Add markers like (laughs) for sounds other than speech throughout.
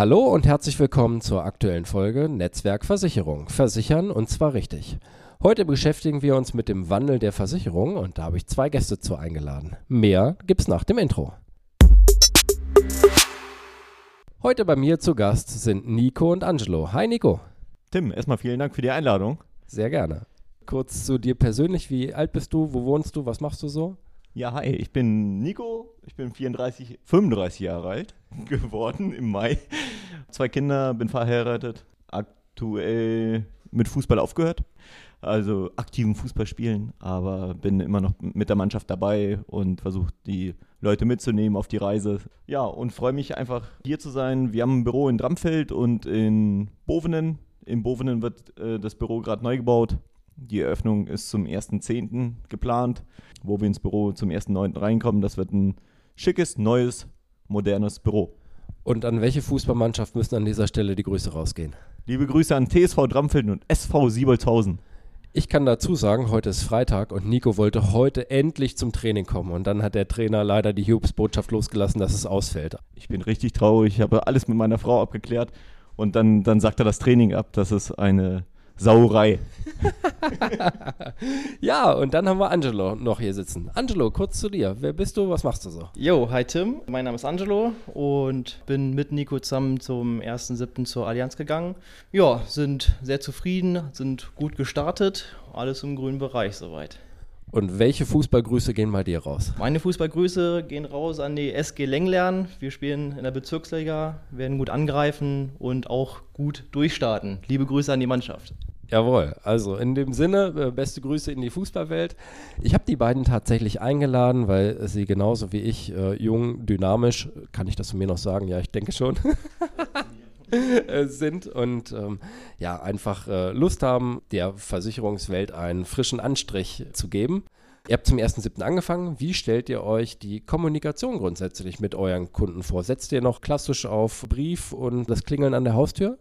Hallo und herzlich willkommen zur aktuellen Folge Netzwerk Versicherung. Versichern und zwar richtig. Heute beschäftigen wir uns mit dem Wandel der Versicherung und da habe ich zwei Gäste zu eingeladen. Mehr gibt's nach dem Intro. Heute bei mir zu Gast sind Nico und Angelo. Hi Nico. Tim, erstmal vielen Dank für die Einladung. Sehr gerne. Kurz zu dir persönlich, wie alt bist du, wo wohnst du, was machst du so? Ja, hi, ich bin Nico, ich bin 34, 35 Jahre alt (laughs) geworden im Mai. Zwei Kinder, bin verheiratet, aktuell mit Fußball aufgehört, also aktiven Fußball spielen, aber bin immer noch mit der Mannschaft dabei und versuche die Leute mitzunehmen auf die Reise. Ja, und freue mich einfach hier zu sein. Wir haben ein Büro in Dramfeld und in Bovenen. In Bovenen wird äh, das Büro gerade neu gebaut. Die Eröffnung ist zum 1.10. geplant, wo wir ins Büro zum 1.9. reinkommen. Das wird ein schickes, neues, modernes Büro. Und an welche Fußballmannschaft müssen an dieser Stelle die Grüße rausgehen? Liebe Grüße an TSV Dramfelden und SV Siebolshausen. Ich kann dazu sagen, heute ist Freitag und Nico wollte heute endlich zum Training kommen. Und dann hat der Trainer leider die Hubes-Botschaft losgelassen, dass es ausfällt. Ich bin richtig traurig. Ich habe alles mit meiner Frau abgeklärt. Und dann, dann sagt er das Training ab. Das ist eine Sauerei. (laughs) ja, und dann haben wir Angelo noch hier sitzen. Angelo, kurz zu dir. Wer bist du? Was machst du so? Jo, hi Tim. Mein Name ist Angelo und bin mit Nico zusammen zum 1.7. zur Allianz gegangen. Ja, sind sehr zufrieden, sind gut gestartet. Alles im grünen Bereich soweit. Und welche Fußballgrüße gehen bei dir raus? Meine Fußballgrüße gehen raus an die SG Lenglern. Wir spielen in der Bezirksliga, werden gut angreifen und auch gut durchstarten. Liebe Grüße an die Mannschaft. Jawohl, also in dem Sinne, äh, beste Grüße in die Fußballwelt. Ich habe die beiden tatsächlich eingeladen, weil sie genauso wie ich äh, jung, dynamisch, kann ich das zu mir noch sagen? Ja, ich denke schon. (laughs) Äh, sind und ähm, ja, einfach äh, Lust haben, der Versicherungswelt einen frischen Anstrich zu geben. Ihr habt zum 1.7. angefangen. Wie stellt ihr euch die Kommunikation grundsätzlich mit euren Kunden vor? Setzt ihr noch klassisch auf Brief und das Klingeln an der Haustür?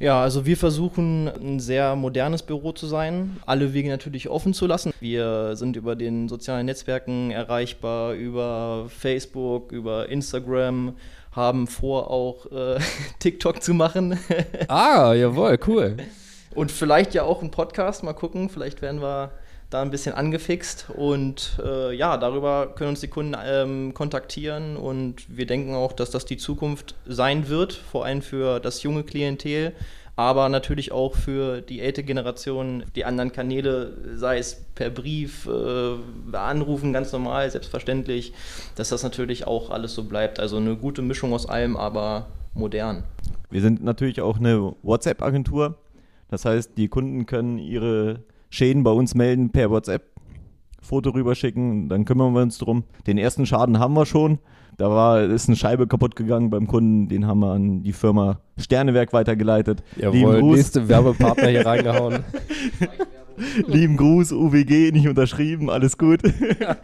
Ja, also wir versuchen ein sehr modernes Büro zu sein, alle Wege natürlich offen zu lassen. Wir sind über den sozialen Netzwerken erreichbar, über Facebook, über Instagram, haben vor auch äh, (laughs) TikTok zu machen. (laughs) ah, jawohl, cool. Und vielleicht ja auch ein Podcast, mal gucken, vielleicht werden wir da ein bisschen angefixt und äh, ja, darüber können uns die Kunden ähm, kontaktieren und wir denken auch, dass das die Zukunft sein wird, vor allem für das junge Klientel, aber natürlich auch für die ältere Generation, die anderen Kanäle, sei es per Brief, äh, anrufen, ganz normal, selbstverständlich, dass das natürlich auch alles so bleibt. Also eine gute Mischung aus allem, aber modern. Wir sind natürlich auch eine WhatsApp-Agentur. Das heißt, die Kunden können ihre Schäden bei uns melden per WhatsApp, Foto rüberschicken, dann kümmern wir uns drum. Den ersten Schaden haben wir schon. Da war, ist eine Scheibe kaputt gegangen beim Kunden, den haben wir an die Firma Sternewerk weitergeleitet. Jawohl, nächste Werbepartner hier reingehauen. (laughs) Lieben Gruß, UWG, nicht unterschrieben, alles gut.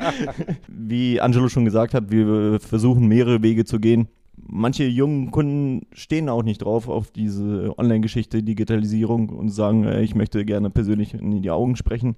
(laughs) Wie Angelo schon gesagt hat, wir versuchen mehrere Wege zu gehen. Manche jungen Kunden stehen auch nicht drauf auf diese Online-Geschichte, Digitalisierung und sagen, äh, ich möchte gerne persönlich in die Augen sprechen.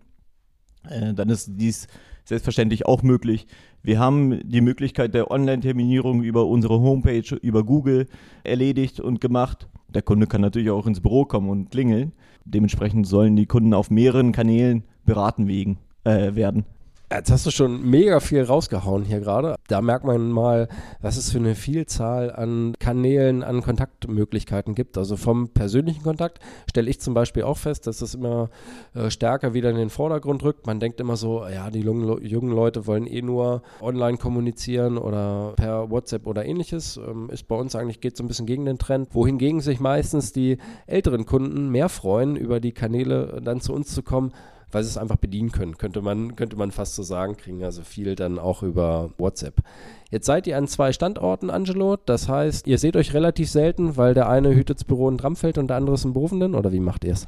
Äh, dann ist dies selbstverständlich auch möglich. Wir haben die Möglichkeit der Online-Terminierung über unsere Homepage, über Google erledigt und gemacht. Der Kunde kann natürlich auch ins Büro kommen und klingeln. Dementsprechend sollen die Kunden auf mehreren Kanälen beraten wegen, äh, werden. Jetzt hast du schon mega viel rausgehauen hier gerade. Da merkt man mal, was es für eine Vielzahl an Kanälen, an Kontaktmöglichkeiten gibt. Also vom persönlichen Kontakt stelle ich zum Beispiel auch fest, dass das immer äh, stärker wieder in den Vordergrund rückt. Man denkt immer so, ja, die jungen, Leute wollen eh nur online kommunizieren oder per WhatsApp oder ähnliches. Ähm, ist bei uns eigentlich, geht so ein bisschen gegen den Trend. Wohingegen sich meistens die älteren Kunden mehr freuen, über die Kanäle dann zu uns zu kommen weil sie es einfach bedienen können, könnte man, könnte man fast so sagen, kriegen also viel dann auch über WhatsApp. Jetzt seid ihr an zwei Standorten, Angelo. Das heißt, ihr seht euch relativ selten, weil der eine hütet das Büro in Dramfeld und der andere ist in Bovenden oder wie macht ihr es?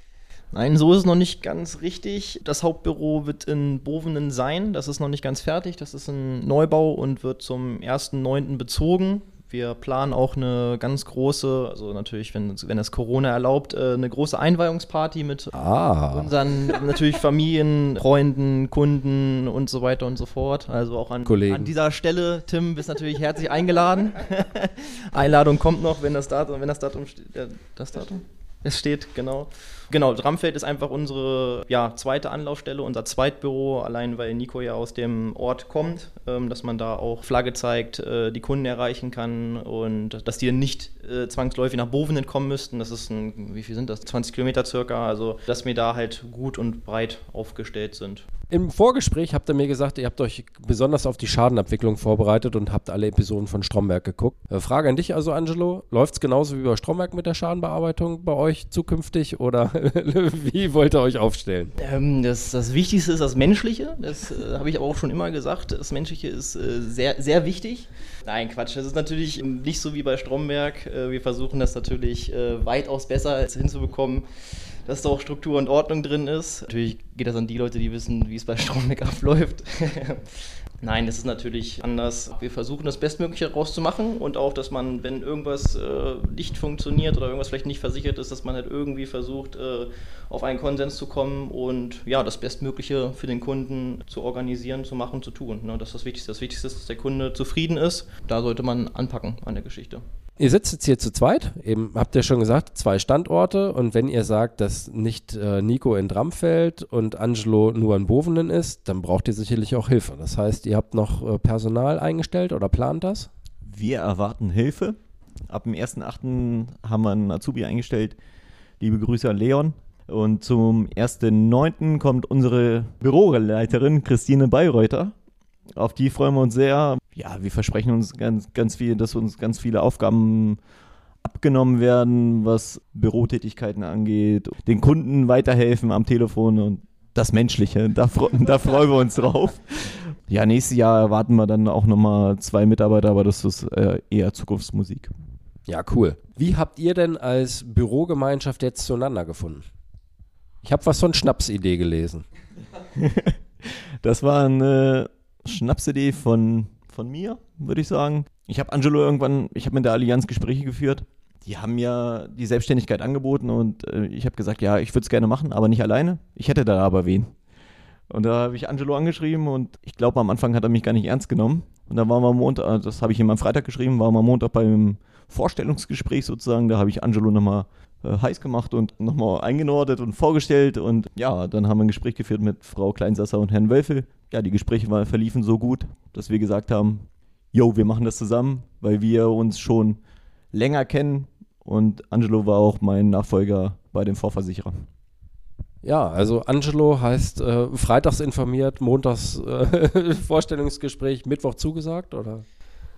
Nein, so ist es noch nicht ganz richtig. Das Hauptbüro wird in Bovenen sein. Das ist noch nicht ganz fertig. Das ist ein Neubau und wird zum 1.9. bezogen. Wir planen auch eine ganz große, also natürlich, wenn, wenn das Corona erlaubt, äh, eine große Einweihungsparty mit Ah. unseren natürlich Familien, Freunden, Kunden und so weiter und so fort. Also auch an, an dieser Stelle, Tim, bist natürlich herzlich eingeladen. (laughs) Einladung kommt noch, wenn das Datum, wenn das Datum steht. äh, Das Datum? Es steht, genau. Genau, Dramfeld ist einfach unsere ja, zweite Anlaufstelle, unser Zweitbüro, allein weil Nico ja aus dem Ort kommt, ähm, dass man da auch Flagge zeigt, äh, die Kunden erreichen kann und dass die dann nicht äh, zwangsläufig nach Bovenen kommen müssten. Das ist ein, wie viel sind das? 20 Kilometer circa. Also, dass wir da halt gut und breit aufgestellt sind. Im Vorgespräch habt ihr mir gesagt, ihr habt euch besonders auf die Schadenabwicklung vorbereitet und habt alle Episoden von Stromberg geguckt. Äh, Frage an dich also, Angelo. Läuft es genauso wie bei Stromberg mit der Schadenbearbeitung bei euch zukünftig oder (laughs) wie wollt ihr euch aufstellen? Ähm, das, das Wichtigste ist das Menschliche. Das äh, habe ich aber auch schon immer gesagt. Das Menschliche ist äh, sehr, sehr wichtig. Nein, Quatsch. Das ist natürlich nicht so wie bei Stromberg. Äh, wir versuchen das natürlich äh, weitaus besser hinzubekommen, dass da auch Struktur und Ordnung drin ist. Natürlich geht das an die Leute, die wissen, wie es bei Stromberg (laughs) abläuft. Nein, das ist natürlich anders. Wir versuchen das Bestmögliche rauszumachen und auch, dass man, wenn irgendwas äh, nicht funktioniert oder irgendwas vielleicht nicht versichert ist, dass man halt irgendwie versucht, äh, auf einen Konsens zu kommen und ja, das Bestmögliche für den Kunden zu organisieren, zu machen, zu tun. Ne? Das ist das Wichtigste. Das Wichtigste ist, dass der Kunde zufrieden ist. Da sollte man anpacken an der Geschichte. Ihr sitzt jetzt hier zu zweit, eben habt ihr schon gesagt, zwei Standorte und wenn ihr sagt, dass nicht äh, Nico in Dramfeld und Angelo nur in Bovenen ist, dann braucht ihr sicherlich auch Hilfe. Das heißt, ihr habt noch äh, Personal eingestellt oder plant das? Wir erwarten Hilfe. Ab dem 1.8. haben wir einen Azubi eingestellt. Liebe Grüße an Leon. Und zum 1.9. kommt unsere Büroleiterin Christine Bayreuther. Auf die freuen wir uns sehr. Ja, wir versprechen uns ganz, ganz viel, dass uns ganz viele Aufgaben abgenommen werden, was Bürotätigkeiten angeht, den Kunden weiterhelfen am Telefon und das Menschliche. Da, (laughs) da freuen wir uns drauf. Ja, nächstes Jahr erwarten wir dann auch nochmal zwei Mitarbeiter, aber das ist äh, eher Zukunftsmusik. Ja, cool. Wie habt ihr denn als Bürogemeinschaft jetzt zueinander gefunden? Ich habe was von Schnapsidee gelesen. (laughs) Das war eine Schnapsidee von, von mir, würde ich sagen. Ich habe Angelo irgendwann, ich habe mit der Allianz Gespräche geführt. Die haben mir die Selbstständigkeit angeboten und äh, ich habe gesagt, ja, ich würde es gerne machen, aber nicht alleine. Ich hätte da aber wen. Und da habe ich Angelo angeschrieben und ich glaube, am Anfang hat er mich gar nicht ernst genommen. Und dann waren wir am Montag, äh, das habe ich ihm am Freitag geschrieben, waren wir am Montag beim Vorstellungsgespräch sozusagen. Da habe ich Angelo nochmal äh, heiß gemacht und nochmal eingenordet und vorgestellt. Und ja, dann haben wir ein Gespräch geführt mit Frau Kleinsasser und Herrn Wölfel. Ja, die Gespräche verliefen so gut, dass wir gesagt haben, yo, wir machen das zusammen, weil wir uns schon länger kennen. Und Angelo war auch mein Nachfolger bei dem Vorversicherer. Ja, also Angelo heißt äh, freitags informiert, montags äh, (laughs) Vorstellungsgespräch, Mittwoch zugesagt, oder?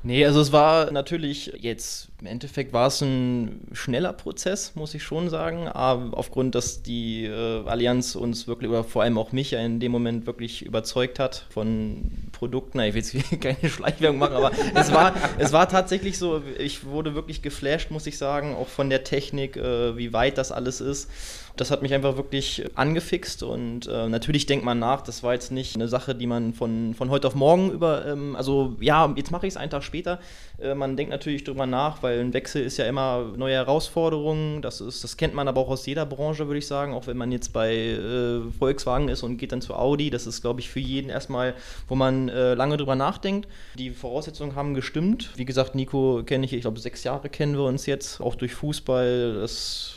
Nee, also es war natürlich jetzt, im Endeffekt war es ein schneller Prozess, muss ich schon sagen. Aber aufgrund, dass die äh, Allianz uns wirklich, oder vor allem auch mich ja in dem Moment wirklich überzeugt hat von Produkten. Na, Ich will jetzt (laughs) keine Schleichwerbung machen, aber es war, (laughs) es war tatsächlich so, ich wurde wirklich geflasht, muss ich sagen, auch von der Technik, äh, wie weit das alles ist. Das hat mich einfach wirklich angefixt und äh, natürlich denkt man nach, das war jetzt nicht eine Sache, die man von, von heute auf morgen über, ähm, also ja, jetzt mache ich es einen Tag später. Äh, man denkt natürlich drüber nach, weil ein Wechsel ist ja immer neue Herausforderungen. Das, ist, das kennt man aber auch aus jeder Branche, würde ich sagen. Auch wenn man jetzt bei äh, Volkswagen ist und geht dann zu Audi. Das ist, glaube ich, für jeden erstmal, wo man äh, lange drüber nachdenkt. Die Voraussetzungen haben gestimmt. Wie gesagt, Nico kenne ich, ich glaube, sechs Jahre kennen wir uns jetzt, auch durch Fußball. Das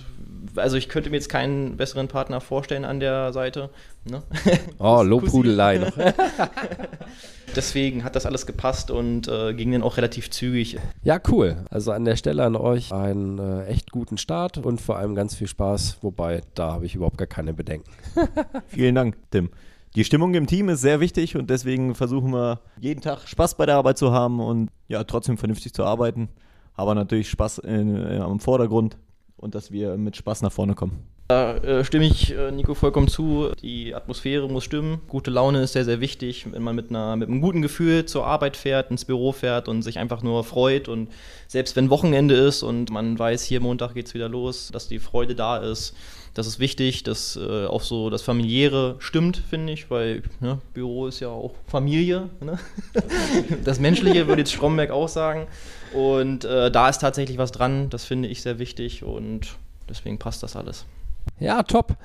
also ich könnte mir jetzt keinen besseren Partner vorstellen an der Seite. Ne? (laughs) Oh, Lobhudelei noch. (laughs) Deswegen hat das alles gepasst und äh, ging dann auch relativ zügig. Ja, cool. Also an der Stelle an euch einen äh, echt guten Start und vor allem ganz viel Spaß, wobei da habe ich überhaupt gar keine Bedenken. (laughs) Vielen Dank, Tim. Die Stimmung im Team ist sehr wichtig und deswegen versuchen wir jeden Tag Spaß bei der Arbeit zu haben und ja, trotzdem vernünftig zu arbeiten. Aber natürlich Spaß in, äh, am Vordergrund und dass wir mit Spaß nach vorne kommen. Da äh, stimme ich äh, Nico vollkommen zu. Die Atmosphäre muss stimmen. Gute Laune ist sehr, sehr wichtig, wenn man mit, einer, mit einem guten Gefühl zur Arbeit fährt, ins Büro fährt und sich einfach nur freut. Und selbst wenn Wochenende ist und man weiß, hier Montag geht es wieder los, dass die Freude da ist. Das ist wichtig, dass äh, auch so das Familiäre stimmt, finde ich, weil ne, Büro ist ja auch Familie. Ne? (laughs) Das Menschliche würde jetzt Stromberg auch sagen. Und äh, da ist tatsächlich was dran, das finde ich sehr wichtig und deswegen passt das alles. Ja, top.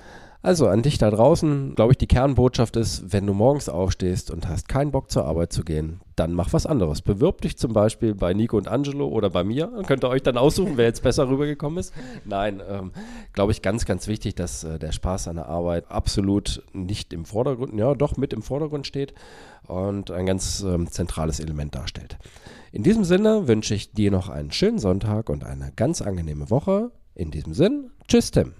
Also an dich da draußen, glaube ich, die Kernbotschaft ist, wenn du morgens aufstehst und hast keinen Bock zur Arbeit zu gehen, dann mach was anderes. Bewirb dich zum Beispiel bei Nico und Angelo oder bei mir. Dann könnt ihr euch dann aussuchen, wer jetzt besser rübergekommen ist. Nein, ähm, glaube ich, ganz, ganz wichtig, dass äh, der Spaß an der Arbeit absolut nicht im Vordergrund, ja, doch mit im Vordergrund steht und ein ganz ähm, zentrales Element darstellt. In diesem Sinne wünsche ich dir noch einen schönen Sonntag und eine ganz angenehme Woche. In diesem Sinn, tschüss Tim.